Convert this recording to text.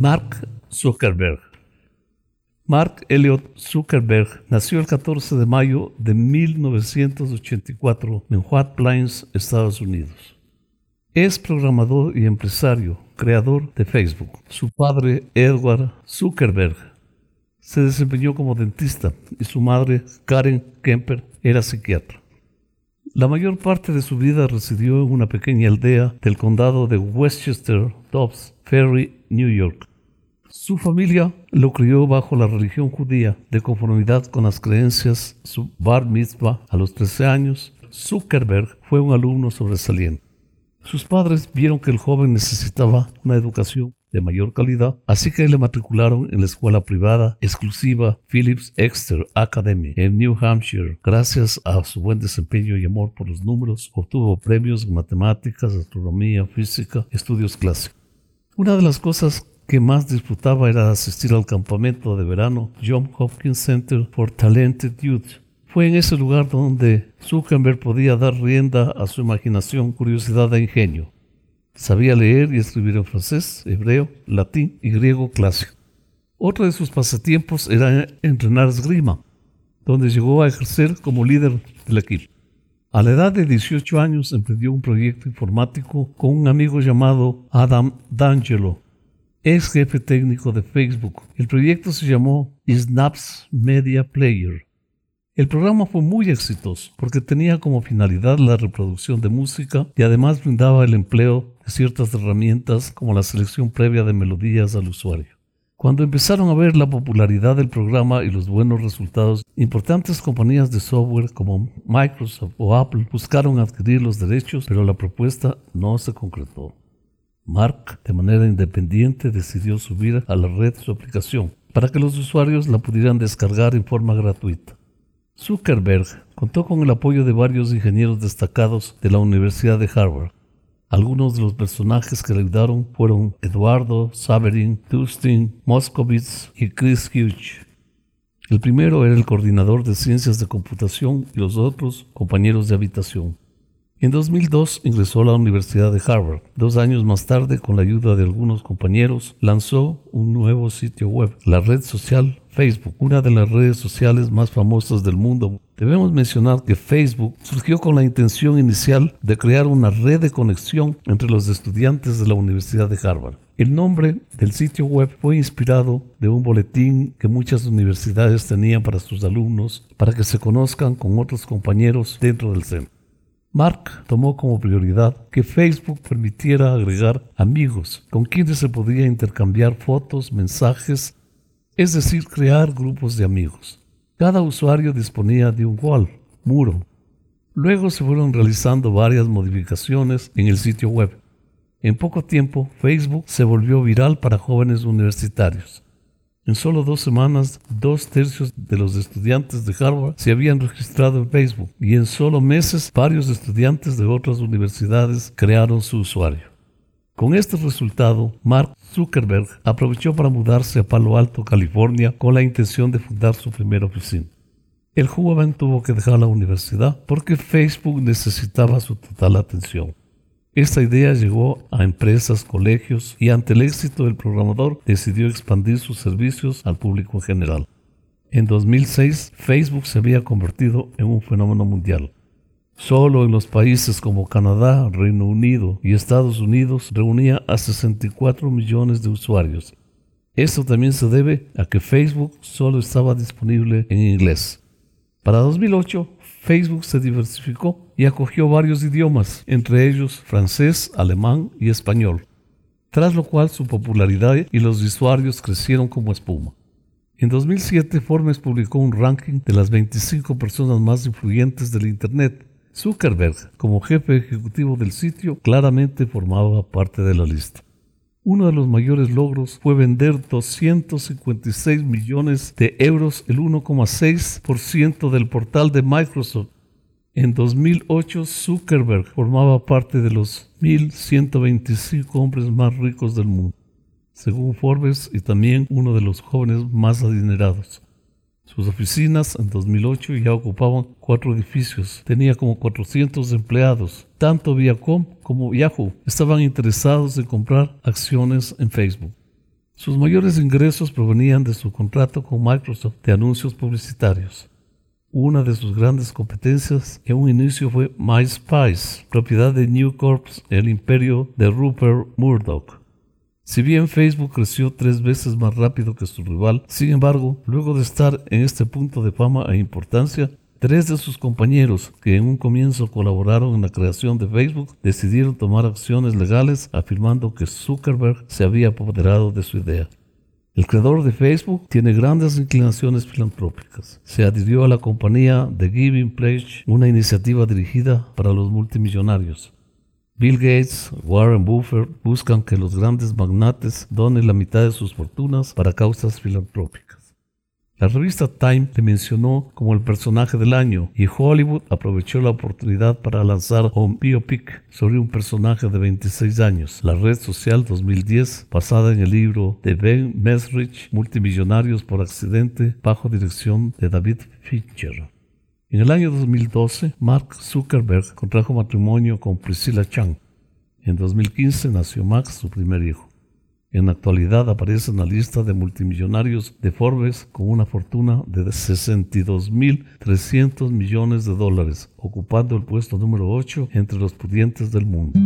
Mark Zuckerberg. Mark Elliot Zuckerberg nació el 14 de mayo de 1984 en White Plains, Estados Unidos. Es programador y empresario, creador de Facebook. Su padre, Edward Zuckerberg, se desempeñó como dentista y su madre, Karen Kemper, era psiquiatra. La mayor parte de su vida residió en una pequeña aldea del condado de Westchester, Dobbs Ferry, New York. Su familia lo crió bajo la religión judía de conformidad con las creencias su bar mitzvah a los 13 años. Zuckerberg fue un alumno sobresaliente. Sus padres vieron que el joven necesitaba una educación de mayor calidad, así que le matricularon en la escuela privada exclusiva Phillips Exeter Academy en New Hampshire. Gracias a su buen desempeño y amor por los números, obtuvo premios en matemáticas, astronomía, física, estudios clásicos. Una de las cosas que más disfrutaba era asistir al campamento de verano John Hopkins Center for Talented Youth. Fue en ese lugar donde Zuckerberg podía dar rienda a su imaginación, curiosidad e ingenio. Sabía leer y escribir en francés, hebreo, latín y griego clásico. Otro de sus pasatiempos era entrenar esgrima, donde llegó a ejercer como líder del equipo. A la edad de 18 años emprendió un proyecto informático con un amigo llamado Adam D'Angelo, ex jefe técnico de Facebook. El proyecto se llamó Snaps Media Player. El programa fue muy exitoso porque tenía como finalidad la reproducción de música y además brindaba el empleo ciertas herramientas como la selección previa de melodías al usuario. Cuando empezaron a ver la popularidad del programa y los buenos resultados, importantes compañías de software como Microsoft o Apple buscaron adquirir los derechos, pero la propuesta no se concretó. Mark, de manera independiente, decidió subir a la red su aplicación para que los usuarios la pudieran descargar en forma gratuita. Zuckerberg contó con el apoyo de varios ingenieros destacados de la Universidad de Harvard. Algunos de los personajes que le ayudaron fueron Eduardo Saverin, Dustin Moskovitz y Chris Hughes. El primero era el coordinador de ciencias de computación y los otros compañeros de habitación. En 2002 ingresó a la Universidad de Harvard. Dos años más tarde, con la ayuda de algunos compañeros, lanzó un nuevo sitio web, la red social Facebook, una de las redes sociales más famosas del mundo. Debemos mencionar que Facebook surgió con la intención inicial de crear una red de conexión entre los estudiantes de la Universidad de Harvard. El nombre del sitio web fue inspirado de un boletín que muchas universidades tenían para sus alumnos para que se conozcan con otros compañeros dentro del centro. Mark tomó como prioridad que Facebook permitiera agregar amigos con quienes se podía intercambiar fotos, mensajes, es decir, crear grupos de amigos. Cada usuario disponía de un wall, muro. Luego se fueron realizando varias modificaciones en el sitio web. En poco tiempo, Facebook se volvió viral para jóvenes universitarios. En solo dos semanas, dos tercios de los estudiantes de Harvard se habían registrado en Facebook y en solo meses varios estudiantes de otras universidades crearon su usuario. Con este resultado, Mark Zuckerberg aprovechó para mudarse a Palo Alto, California, con la intención de fundar su primera oficina. El joven tuvo que dejar la universidad porque Facebook necesitaba su total atención. Esta idea llegó a empresas, colegios y ante el éxito del programador decidió expandir sus servicios al público en general. En 2006, Facebook se había convertido en un fenómeno mundial. Solo en los países como Canadá, Reino Unido y Estados Unidos reunía a 64 millones de usuarios. Esto también se debe a que Facebook solo estaba disponible en inglés. Para 2008, Facebook se diversificó y acogió varios idiomas, entre ellos francés, alemán y español, tras lo cual su popularidad y los usuarios crecieron como espuma. En 2007, Forbes publicó un ranking de las 25 personas más influyentes del Internet. Zuckerberg, como jefe ejecutivo del sitio, claramente formaba parte de la lista. Uno de los mayores logros fue vender 256 millones de euros, el 1,6% del portal de Microsoft. En 2008, Zuckerberg formaba parte de los 1.125 hombres más ricos del mundo, según Forbes, y también uno de los jóvenes más adinerados. Sus oficinas en 2008 ya ocupaban cuatro edificios. Tenía como 400 empleados. Tanto Viacom como Yahoo estaban interesados en comprar acciones en Facebook. Sus mayores ingresos provenían de su contrato con Microsoft de anuncios publicitarios. Una de sus grandes competencias en un inicio fue MySpace, propiedad de New Corps, el imperio de Rupert Murdoch. Si bien Facebook creció tres veces más rápido que su rival, sin embargo, luego de estar en este punto de fama e importancia, Tres de sus compañeros, que en un comienzo colaboraron en la creación de Facebook, decidieron tomar acciones legales afirmando que Zuckerberg se había apoderado de su idea. El creador de Facebook tiene grandes inclinaciones filantrópicas. Se adhirió a la compañía The Giving Pledge, una iniciativa dirigida para los multimillonarios. Bill Gates, Warren Buffett buscan que los grandes magnates donen la mitad de sus fortunas para causas filantrópicas. La revista Time le mencionó como el personaje del año y Hollywood aprovechó la oportunidad para lanzar un biopic sobre un personaje de 26 años, la red social 2010, basada en el libro de Ben Mesrich, Multimillonarios por accidente, bajo dirección de David Fincher. En el año 2012, Mark Zuckerberg contrajo matrimonio con Priscilla Chang. En 2015 nació Max, su primer hijo. En la actualidad aparece en la lista de multimillonarios de Forbes con una fortuna de 62.300 millones de dólares, ocupando el puesto número 8 entre los pudientes del mundo.